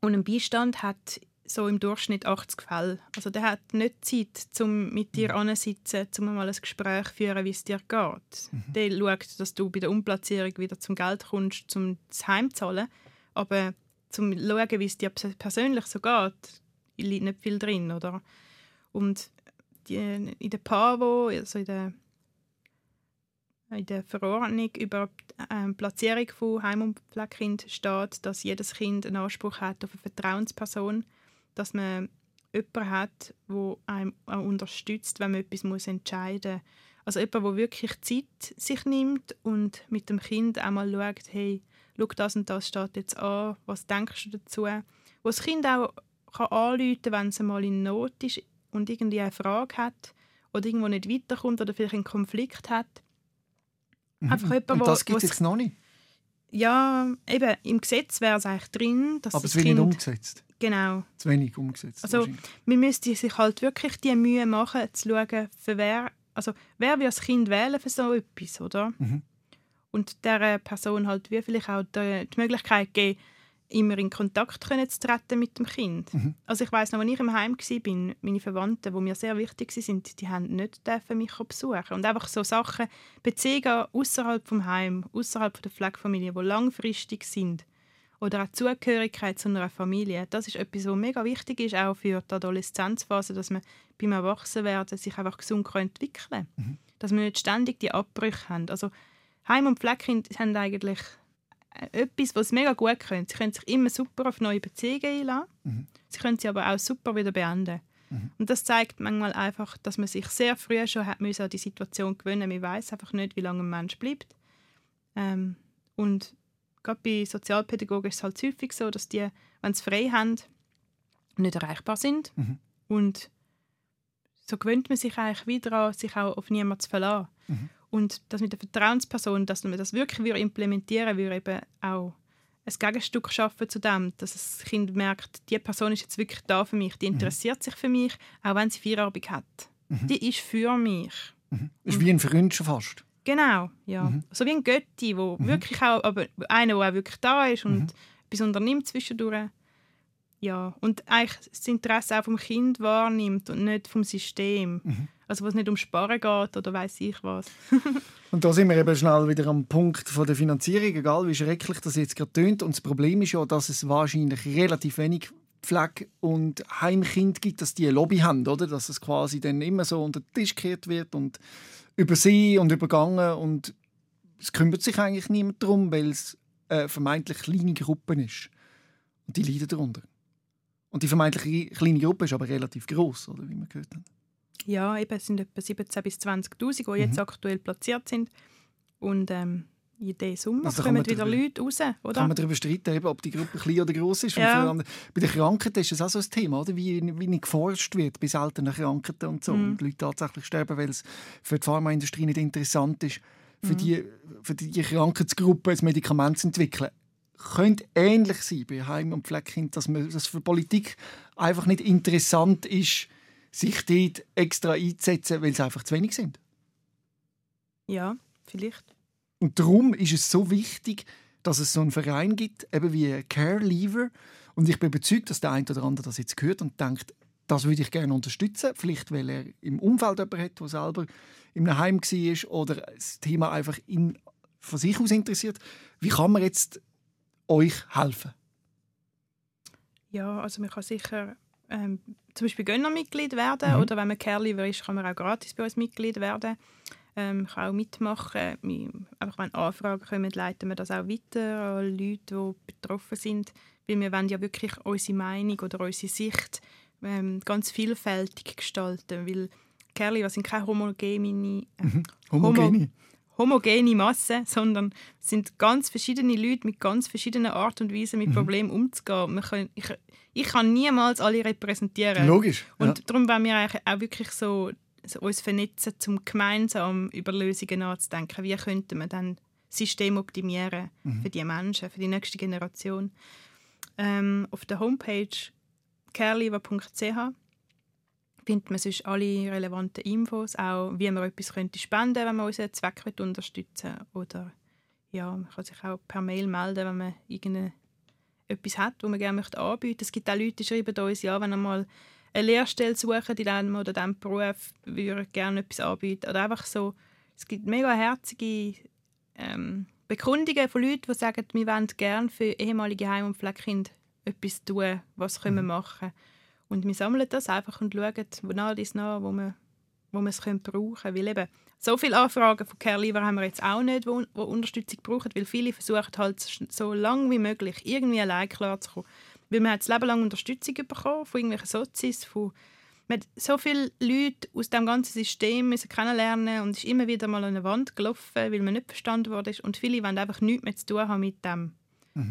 Und ein Beistand hat so im Durchschnitt 80 Fälle. Also der hat nicht Zeit, um mit dir anzusitzen, um mal ein Gespräch zu führen, wie es dir geht. Der schaut, dass du bei der Umplatzierung wieder zum Geld kommst, um das Heim zu zahlen. Aber zum schauen, wie es dir pers- persönlich so geht, liegt nicht viel drin, oder? Und die, in der PAVO, also in der, in der Verordnung über die ähm, Platzierung von Heim- und Pflegekind steht, dass jedes Kind einen Anspruch hat auf eine Vertrauensperson, dass man jemanden hat, der einem auch unterstützt, wenn man etwas muss entscheiden muss. Also jemand, der wirklich Zeit sich nimmt und mit dem Kind einmal schaut, hey, schau, das und das steht jetzt an, was denkst du dazu? Wo das Kind auch kann anrufen kann, wenn es mal in Not ist und irgendwie eine Frage hat oder irgendwo nicht weiterkommt oder vielleicht einen Konflikt hat. Einfach jemand, Und wo- das gibt es jetzt noch nicht, Ja, eben, im Gesetz wäre es eigentlich drin, dass aber das es wird nicht Kind... umgesetzt. Genau. Zu wenig umgesetzt. Also, man müsste sich halt wirklich die Mühe machen, zu schauen, für wer, also wer will das Kind wählen für so etwas, oder? Mhm. Und dieser Person halt wie vielleicht auch die, die Möglichkeit geben, immer in Kontakt können zu treten mit dem Kind. Mhm. Also ich weiß noch, als ich im Heim war, meine Verwandten, die mir sehr wichtig sind, die haben nicht dürfen mich besuchen. Und einfach so Sachen, Beziehungen außerhalb vom Heim, außerhalb der Pflegefamilie, die langfristig sind, oder auch die Zugehörigkeit zu einer Familie, das ist etwas, was mega wichtig ist, auch für die Adoleszenzphase, dass man beim Erwachsenwerden sich einfach gesund entwickeln kann. Dass wir nicht ständig die Abbrüche haben. Also Heim- und Pflegekinder haben eigentlich äh, etwas, was sie mega gut können. Sie können sich immer super auf neue Beziehungen einlassen. Mhm. Sie können sie aber auch super wieder beenden. Und das zeigt manchmal einfach, dass man sich sehr früh schon hat müssen an die Situation gewöhnen Man weiß einfach nicht, wie lange ein Mensch bleibt. Ähm, und gerade bei Sozialpädagogen ist es halt häufig so, dass die, wenn sie frei haben, nicht erreichbar sind. Mhm. Und so gewöhnt man sich eigentlich wieder an, sich auch auf niemanden zu verlassen. Mhm. Und das mit der Vertrauensperson, dass man das wirklich implementieren würde, würde eben auch ein Gegenstück schaffen zu dem, dass das Kind merkt, die Person ist jetzt wirklich da für mich, die interessiert sich für mich, auch wenn sie Feierabend hat. Die ist für mich. Mhm. Ist wie ein Freund schon fast. Genau, ja. Mhm. So wie ein Götti, wo wirklich auch, aber einer, der auch wirklich da ist und etwas unternimmt zwischendurch. Ja, und eigentlich das Interesse auch vom Kind wahrnimmt und nicht vom System. Also, wo es nicht um Sparen geht oder weiß ich was. Und da sind wir eben schnell wieder am Punkt von der Finanzierung, egal wie schrecklich das jetzt gerade tönt. Und das Problem ist ja, dass es wahrscheinlich relativ wenig Pflege- und Heimkind gibt, dass die eine Lobby haben, oder? Dass es quasi dann immer so unter den Tisch gekehrt wird und übersehen und übergangen und es kümmert sich eigentlich niemand darum, weil es eine vermeintlich kleine Gruppe ist. Und die leiden darunter. Und die vermeintlich kleine Gruppe ist aber relativ groß, oder wie wir gehört haben. Ja, eben, es sind etwa 17.000 bis 20'000, die jetzt Mhm. aktuell platziert sind. Und ähm, in diesem Sommer Also kommen wieder drüber- Leute raus, oder? Kann man darüber streiten, ob die Gruppe klein oder groß ist. Ja. Bei den Krankheiten ist es auch so ein Thema, oder? Wie, wie nicht geforscht wird bei seltenen Krankheiten und so. Mhm. Und die Leute tatsächlich sterben, weil es für die Pharmaindustrie nicht interessant ist, für, Mhm. die, für die Krankheitsgruppe ein Medikament zu entwickeln. Könnte ähnlich sein bei Heim- und Pflegekind, dass man, dass für Politik einfach nicht interessant ist, sich dort extra einzusetzen, weil sie einfach zu wenig sind. Ja, vielleicht. Und darum ist es so wichtig, dass es so einen Verein gibt, eben wie Care Lever. Und ich bin überzeugt, dass der eine oder andere das jetzt gehört und denkt, das würde ich gerne unterstützen. Vielleicht, weil er im Umfeld jemanden hat, der selber in einem Heim war oder das Thema einfach ihn von sich aus interessiert. Wie kann man jetzt euch helfen? Ja, also man kann sicher ähm, zum Beispiel Gönnermitglied werden Mhm. oder wenn man Careliver ist, kann man auch gratis bei uns Mitglied werden. Ähm, kann auch mitmachen. Wir, einfach wenn Anfragen kommen, leiten wir das auch weiter an Leute, die betroffen sind. Weil wir wollen ja wirklich unsere Meinung oder unsere Sicht ähm, ganz vielfältig gestalten. Weil Kerli, sind keine homogene, äh, Homogene. homogene Masse, sondern es sind ganz verschiedene Leute mit ganz verschiedenen Art und Weisen mit Mhm. Problemen umzugehen. Können, ich, ich kann niemals alle repräsentieren. Logisch. Ja. Und darum wollen wir eigentlich auch wirklich so uns vernetzen, um gemeinsam über Lösungen nachzudenken. Wie könnte man dann das System optimieren Mhm. für die Menschen, für die nächste Generation. Ähm, auf der Homepage careliver.ch findet man sonst alle relevanten Infos, auch wie man etwas könnte spenden wenn man unseren Zweck will unterstützen Oder ja, man kann sich auch per Mail melden, wenn man irgendeine etwas hat, wo man gerne möchte anbieten. Es gibt auch Leute, die schreiben uns, ja, wenn ihr mal eine Lehrstelle suchen in diesem oder diesem Beruf, würde gerne etwas anbieten. Oder einfach so, es gibt mega herzige ähm, Bekundungen von Leuten, die sagen, wir wollen gerne für ehemalige Heim- und Pflegekinder etwas tun, was können wir machen. Und wir sammeln das einfach und schauen, wo nach dies nach, wo wir, wo wir es können brauchen können. Weil eben, so viele Anfragen von Care haben wir jetzt auch nicht, die wo Unterstützung brauchen, weil viele versuchen halt so lange wie möglich irgendwie allein klarzukommen. Weil man hat das Leben lang Unterstützung bekommen von irgendwelchen Sozis, von man hat so viele Leute aus dem ganzen System müssen kennenlernen und ist immer wieder mal an eine Wand gelaufen, weil man nicht verstanden wurde. Und viele wollen einfach nichts mehr zu tun haben mit dem.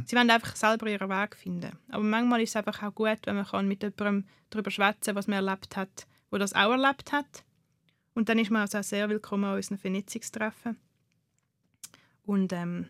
Sie wollen einfach selber ihren Weg finden. Aber manchmal ist es einfach auch gut, wenn man kann mit jemandem darüber schwätzen was man erlebt hat, wo das auch erlebt hat. Und dann ist man also auch sehr willkommen an unseren Vernetzungstreffen. Und ähm,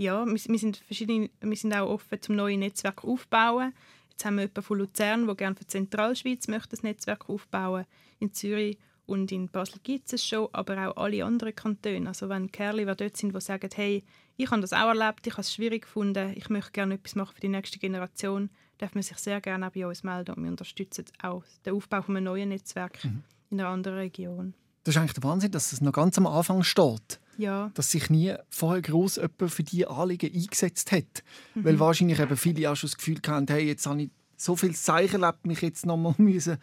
ja, wir, wir, sind verschiedene, wir sind auch offen, zum neue Netzwerk aufbauen. Jetzt haben wir jemanden von Luzern, der gerne für die Zentralschweiz möchte das Netzwerk aufbauen. In Zürich und in Basel gibt es schon, aber auch alle anderen Kantone. Also wenn Kerli die dort sind, die sagen, hey, ich habe das auch erlebt, ich habe es schwierig gefunden, ich möchte gerne etwas machen für die nächste Generation, darf man sich sehr gerne auch bei uns melden und wir unterstützen auch den Aufbau von einem neuen Netzwerk in einer anderen Region. Das ist eigentlich der Wahnsinn, dass es noch ganz am Anfang steht. Ja, dass sich nie vorher gross jemand für diese Anliegen eingesetzt hat. Weil wahrscheinlich eben viele auch schon das Gefühl hatten, hey, jetzt habe ich so viel Zeichen erlebt, mich jetzt noch mal müssen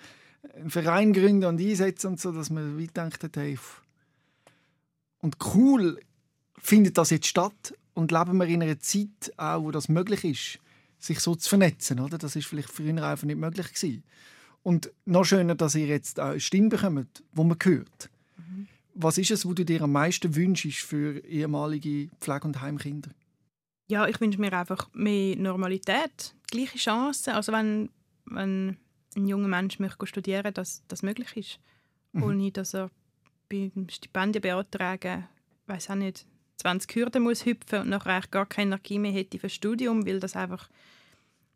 einen Verein gründen und einsetzen und so, dass man wie gedacht hat, hey, und cool findet das jetzt statt und leben wir in einer Zeit auch, wo das möglich ist, sich so zu vernetzen, oder? Das ist vielleicht früher einfach nicht möglich gewesen. Und noch schöner, dass ihr jetzt auch eine Stimme bekommt, wo man hört. Was ist es, was du dir am meisten wünschst für ehemalige Pflege- und Heimkinder? ja ich wünsche mir einfach mehr Normalität, gleiche Chancen. Also wenn, wenn ein junger Mensch möchte studieren dass das möglich ist. Mhm. Ohne dass er beim Stipendien beantragen, weiß auch nicht, 20 Hürden muss hüpfen und nachher eigentlich gar keine Energie mehr hätte für das Studium, weil das einfach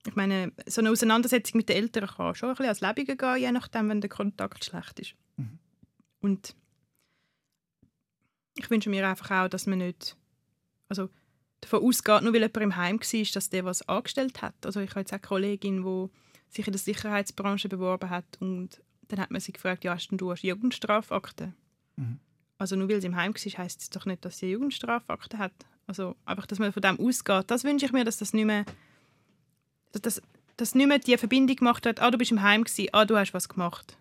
ich meine, so eine Auseinandersetzung mit den Eltern kann schon ein bisschen als Lebungen gehen, je nachdem, wenn der Kontakt schlecht ist. Mhm. Und ich wünsche mir einfach auch, dass man nicht also davon ausgeht, nur weil jemand im Heim war, dass der was angestellt hat. Also ich habe jetzt auch eine Kollegin, die sich in der Sicherheitsbranche beworben hat und dann hat man sie gefragt, ja, hast du eine Jugendstrafakte? Mhm. Also nur weil sie im Heim war, heisst es doch nicht, dass sie Jugendstrafakte hat. Also einfach, dass man von dem ausgeht. Das wünsche ich mir, dass das nicht mehr dass, das, dass nicht mehr die Verbindung gemacht wird, ah, du bist im Heim gewesen, ah, du hast was gemacht.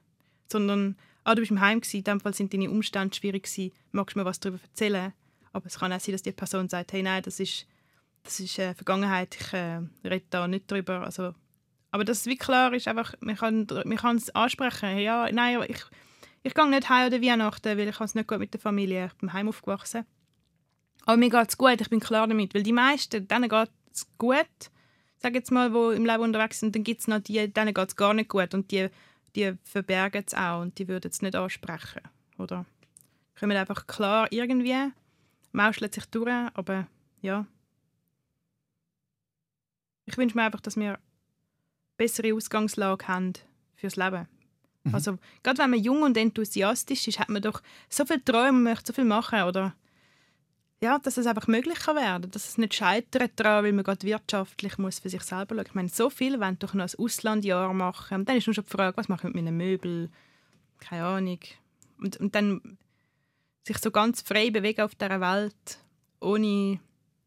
Sondern, ah, du bist im Heim gewesen, in dem Fall sind deine Umstände schwierig gewesen, magst du mir was darüber erzählen? Aber es kann auch sein, dass die Person sagt, hey, nein, das ist, das ist äh, Vergangenheit, ich äh, rede da nicht drüber. Also, aber dass es wie klar ist, einfach, man kann, man kann es ansprechen. Ja, nein, ich, ich gehe nicht heim oder Weihnachten, weil ich es nicht gut mit der Familie. Ich bin heim aufgewachsen. Aber mir geht es gut, ich bin klar damit. Weil die meisten, denen geht es gut, sage jetzt mal, die im Leben unterwegs sind, dann gibt es noch die, denen geht es gar nicht gut und die, die verbergen es auch und die würden es nicht ansprechen. Oder kommen einfach klar irgendwie, mauschelt sich durch, aber ja. Ich wünsche mir einfach, dass wir bessere Ausgangslage haben fürs Leben. Mhm. Also, gerade wenn man jung und enthusiastisch ist, hat man doch so viele Träume, man möchte so viel machen, oder? Ja, dass es einfach möglich kann werden, dass es nicht scheitert daran, weil man gerade wirtschaftlich muss für sich selber schauen. Ich meine, so viele wollen doch noch ein Auslandjahr machen. Und dann ist nur schon die Frage, was mache ich mit meinen Möbeln? Keine Ahnung. Und, und dann sich so ganz frei bewegen auf dieser Welt, ohne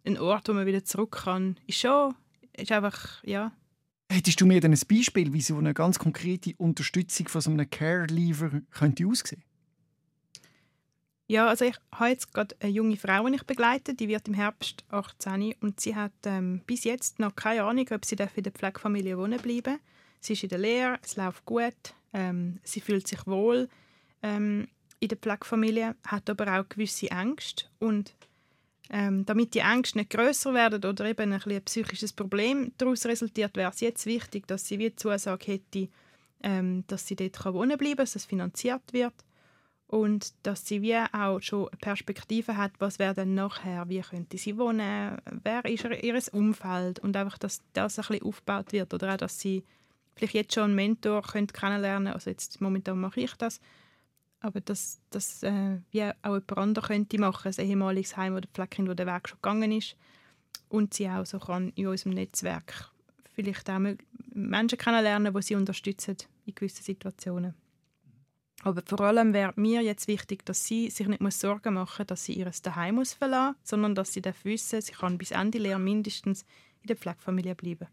einen Ort, wo man wieder zurück kann, ist schon, ist einfach, ja, Hättest du mir dann ein Beispiel, wie so eine ganz konkrete Unterstützung von so einem Care-Leaver könnte? Ja, also ich habe jetzt gerade eine junge Frau, die ich begleite. Die wird im Herbst 18 und sie hat ähm, bis jetzt noch keine Ahnung, ob sie in der Pflegefamilie wohnen bleiben. Sie ist in der Lehre, es läuft gut, ähm, sie fühlt sich wohl ähm, in der Pflegefamilie, hat aber auch gewisse Ängste. Und ähm, damit die Ängste nicht größer werden oder eben ein, ein psychisches Problem daraus resultiert, wäre es jetzt wichtig, dass sie wie Zusage hätte, ähm, dass sie dort wohnen bleiben kann, dass es finanziert wird und dass sie wie auch schon eine Perspektive hat, was wäre denn nachher, wie könnte sie wohnen, wer ist ihr Umfeld? Und einfach, dass das ein bisschen aufgebaut wird oder auch, dass sie vielleicht jetzt schon einen Mentor kennenlernen könnte, also jetzt momentan mache ich das, aber dass das äh, wie auch jemand anderes könnte machen, ein ehemaliges Heim oder Pflegekind, wo der Weg schon gegangen ist. Und sie auch so kann in unserem Netzwerk vielleicht auch Menschen kennenlernen, die sie unterstützen in gewissen Situationen. Aber vor allem wäre mir jetzt wichtig, dass sie sich nicht muss Sorgen machen muss, dass sie ihr Daheim muss verlassen muss, sondern dass sie wissen sie kann bis Ende Lehre mindestens in der Pflegefamilie bleiben.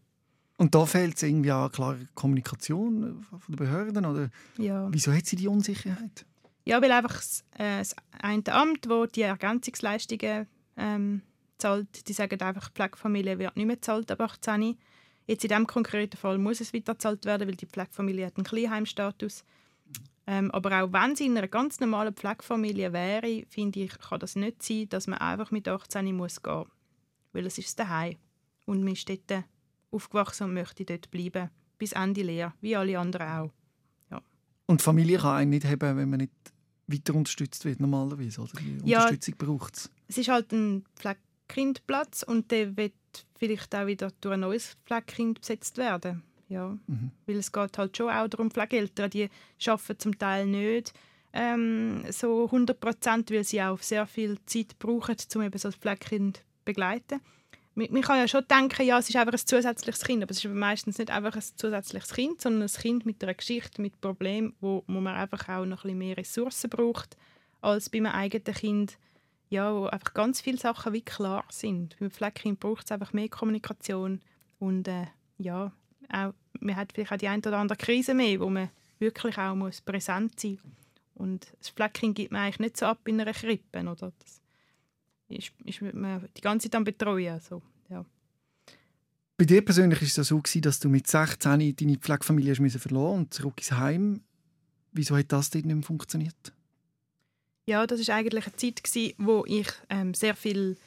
Und da fehlt es irgendwie an klare Kommunikation von den Behörden? Oder ja. Wieso hat sie die Unsicherheit? Ja, weil einfach das, äh, das eine Amt, wo die Ergänzungsleistungen ähm, zahlt, die sagen einfach, die Pflegefamilie wird nicht mehr gezahlt ab 18. Jetzt in diesem konkreten Fall muss es weiter gezahlt werden, weil die Pflegefamilie hat einen Kleinheimstatus. Ähm, aber auch wenn sie in einer ganz normalen Pflegefamilie wäre, finde ich, kann das nicht sein, dass man einfach mit 18 muss gehen muss. Weil es ist daheim und man ist dort aufgewachsen und möchte dort bleiben. Bis Ende Lehre, wie alle anderen auch. Und die Familie kann einen nicht haben, wenn man nicht weiter unterstützt wird normalerweise, oder? Die ja, Unterstützung braucht es. Es ist halt ein Pflegekindplatz und der wird vielleicht auch wieder durch ein neues Pflegekind besetzt werden. Ja. Mhm. Weil es geht halt schon auch darum, Pflegeeltern, die arbeiten zum Teil nicht ähm, so 100 Prozent, weil sie auch sehr viel Zeit brauchen, um eben so ein Pflegekind zu begleiten man kann ja schon denken, ja, es ist einfach ein zusätzliches Kind, aber es ist meistens nicht einfach ein zusätzliches Kind, sondern ein Kind mit einer Geschichte, mit Problemen, wo, wo man einfach auch noch ein bisschen mehr Ressourcen braucht als bei einem eigenen Kind, ja, wo einfach ganz viele Sachen wie klar sind. Beim Pflegekind braucht es einfach mehr Kommunikation und äh, ja, auch, man hat vielleicht auch die eine oder andere Krise mehr, wo man wirklich auch muss präsent sein muss. Und das Pflegekind gibt man eigentlich nicht so ab in einer Krippe, oder? Das ist, ist man die ganze Zeit am Betreuen. Also, ja. Bei dir persönlich war es so, dass du mit 16 deine Pflegefamilie verloren und zurück ins Heim. Wieso hat das dort nicht mehr funktioniert? Ja, das war eigentlich eine Zeit, wo ich ähm, sehr viel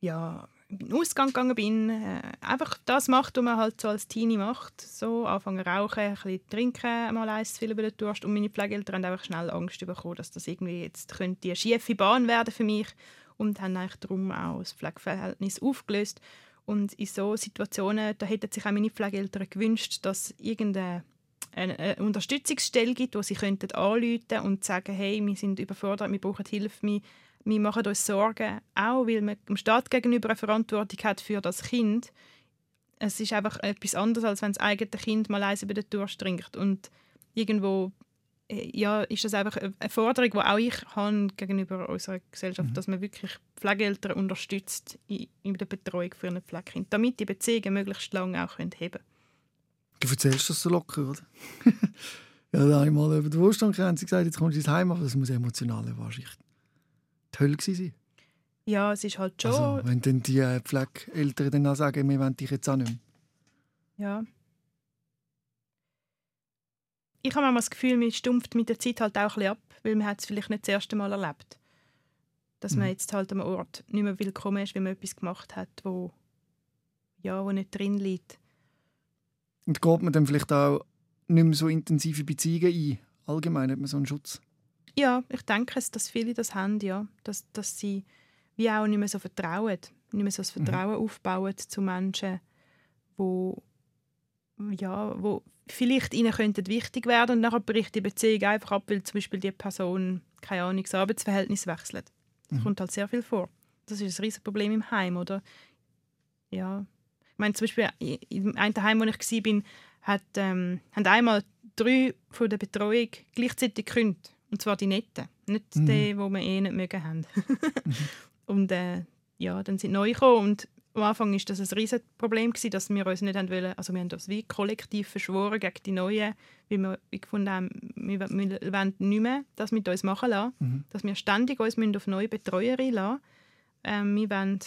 ja, in den Ausgang gegangen bin. Äh, einfach das macht, was man halt so als Teenie macht. So, anfangen rauchen, ein bisschen trinken, mal eins zu viel über den Durst. Und meine Pflegeeltern haben einfach schnell Angst bekommen, dass das irgendwie jetzt könnte eine schiefe Bahn werden für mich. Und haben eigentlich darum auch das Pflegeverhältnis aufgelöst. Und in so Situationen, da hätten sich auch meine Pflegeeltern gewünscht, dass irgendeine eine Unterstützungsstelle gibt, wo sie könnten anrufen und sagen, hey, wir sind überfordert, wir brauchen Hilfe, wir wir machen uns Sorgen, auch weil man dem Staat gegenüber eine Verantwortung hat für das Kind. Es ist einfach etwas anderes, als wenn das eigene Kind mal eins über den Durst trinkt. Und irgendwo äh, ja, ist das einfach eine Forderung, die auch ich habe gegenüber unserer Gesellschaft, mhm. dass man wirklich Pflegeeltern unterstützt in, in der Betreuung für ein Pflegekind, damit die Beziehungen möglichst lange auch haben können. Du erzählst das so locker, oder? ja, da habe ich mal über die Wohlstandgrenze gesagt, jetzt kommst du ins Heim, aber das muss emotional wahrscheinlich die Hölle gewesen. Ja, es ist halt schon. Also, wenn dann die äh, Pflegeeltern dann auch sagen, wir wollen dich jetzt auch nicht mehr. Ja. Ich habe manchmal das Gefühl, man stumpft mit der Zeit halt auch ein bisschen ab, weil man es vielleicht nicht das erste Mal erlebt. Dass Mhm. man jetzt halt am Ort nicht mehr willkommen ist, weil man etwas gemacht hat, wo, ja, wo nicht drin liegt. Und geht man dann vielleicht auch nicht mehr so intensive Beziehungen ein? Allgemein hat man so einen Schutz. Ja, ich denke dass viele das haben, ja. Dass, dass sie wie auch nicht mehr so vertrauen, nicht mehr so das Mhm. Vertrauen aufbauen zu Menschen, wo, ja, wo vielleicht ihnen könnten wichtig werden und nachher bricht die Beziehung einfach ab, weil zum Beispiel die Person, keine Ahnung, das Arbeitsverhältnis wechselt. Das kommt halt sehr viel vor. Das ist ein riesiges Problem im Heim, oder? Ja. Ich meine, zum Beispiel im einen Heim, wo ich war, hat, ähm, haben einmal drei von der Betreuung gleichzeitig gekündigt. Und zwar die Netten, nicht Mhm. die, die wir eh nicht mögen haben. Und äh, ja, dann sind neue gekommen und am Anfang war das ein riesiges Problem, gewesen, dass wir uns nicht wollen, also wir haben das wie kollektiv verschworen gegen die Neuen, weil wir gefunden haben, wir, wir wollen nicht mehr das mit uns machen lassen, Mhm. dass wir ständig uns müssen auf neue Betreuer einlassen ähm, Wir wollen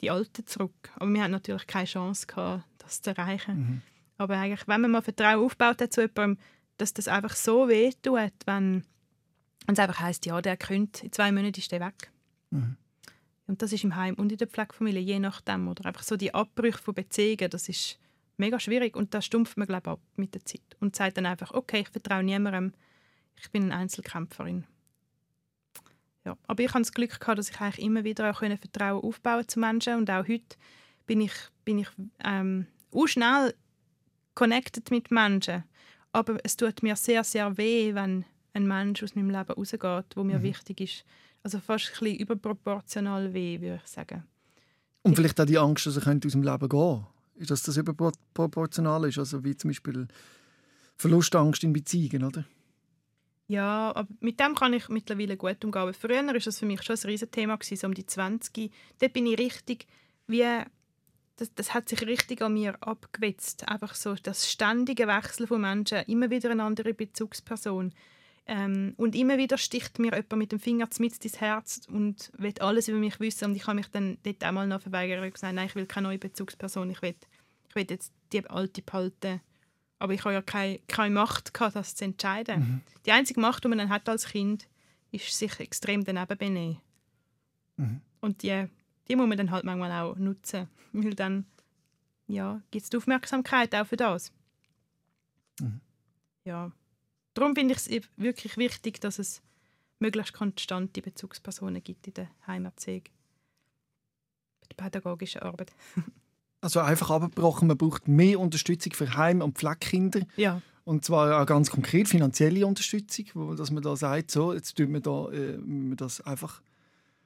die Alten zurück. Aber wir hatten natürlich keine Chance, gehabt, das zu erreichen. Mhm. Aber eigentlich, wenn man mal Vertrauen aufbaut hat zu jemandem, dass das einfach so wehtut, wenn wenn es einfach heisst, ja, der könnte, in zwei Monaten ist der weg. Mhm. Und das ist im Heim und in der Pflegefamilie, je nachdem. Oder einfach so die Abbrüche von Beziehungen, das ist mega schwierig und da stumpft man, glaube ich, ab mit der Zeit. Und sagt dann einfach, okay, ich vertraue niemandem, ich bin eine Einzelkämpferin. Ja. Aber ich hatte das Glück, gehabt, dass ich eigentlich immer wieder auch Vertrauen aufbauen zu Menschen und auch heute bin ich, bin ich ähm, auch schnell connected mit Menschen. Aber es tut mir sehr, sehr weh, wenn ein Mensch aus meinem Leben rausgeht, wo mir Mhm. wichtig ist. Also fast ein bisschen überproportional weh, würde ich sagen. Und vielleicht auch die Angst, dass er aus dem Leben gehen könnte. Ist, dass das überproportional ist. Also wie zum Beispiel Verlustangst in Beziehungen, oder? Ja, aber mit dem kann ich mittlerweile gut umgehen. Aber früher war das für mich schon ein Riesenthema, gewesen, so um die 20. Dort bin ich richtig, wie, das, das hat sich richtig an mir abgewetzt. Einfach so das ständige Wechseln von Menschen, immer wieder eine andere Bezugsperson. Ähm, und immer wieder sticht mir jemand mit dem Finger mit ins Herz und will alles über mich wissen. Und ich habe mich dann dort einmal noch verweigert und gesagt, nein, ich will keine neue Bezugsperson, ich will, ich will jetzt die alte behalten. Aber ich habe ja keine, keine Macht gehabt, das zu entscheiden. Mhm. Die einzige Macht, die man dann hat als Kind, ist sich extrem daneben benehmen. Mhm. Und die, die muss man dann halt manchmal auch nutzen, weil dann ja, gibt es die Aufmerksamkeit auch für das. Mhm. Ja. Darum finde ich es wirklich wichtig, dass es möglichst konstante Bezugspersonen gibt in der Heimerziehung. Bei der pädagogischen Arbeit. Also einfach abgebrochen, man braucht mehr Unterstützung für Heim- und Pflegekinder. Ja, Und zwar auch ganz konkret finanzielle Unterstützung, wo, dass man da sagt, so, jetzt tun wir, da, äh, wir das einfach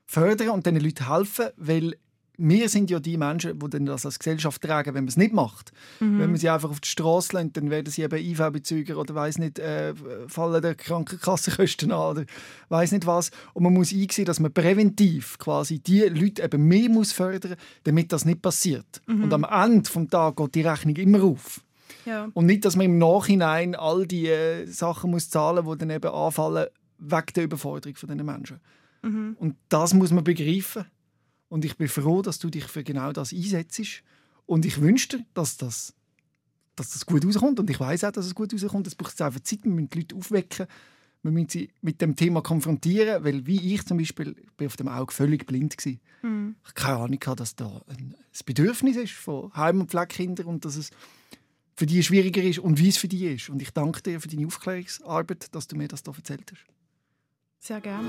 fördern und den Leuten helfen, weil wir sind ja die Menschen, die dann das als Gesellschaft tragen, wenn man es nicht macht. Mhm. Wenn man sie einfach auf die Straße lässt, dann werden sie eben IV-Bezüger oder weiß nicht, äh, fallen der Krankenkassenkosten an oder weiß nicht was. Und man muss einsehen, dass man präventiv quasi die Leute eben mehr muss fördern, damit das nicht passiert. Mhm. Und am Ende des Tages geht die Rechnung immer auf. ja. Und nicht, dass man im Nachhinein all die äh, Sachen muss zahlen muss, die dann eben anfallen, wegen der Überforderung von diesen Menschen. Mhm. Und das muss man begreifen. Und ich bin froh, dass du dich für genau das einsetzt. Und ich wünsche dir, dass das, dass das gut rauskommt. Und ich weiß auch, dass es gut rauskommt. Es braucht einfach Zeit. Wir müssen die Leute aufwecken. Wir müssen sie mit dem Thema konfrontieren. Weil wie ich zum Beispiel, ich bin auf dem Auge völlig blind gewesen. Mhm. Ich habe keine Ahnung, dass da ein ein Bedürfnis ist von Heim- und Pflegekindern und dass es für die schwieriger ist und wie es für die ist. Und ich danke dir für deine Aufklärungsarbeit, dass du mir das hier erzählt hast. Sehr gerne.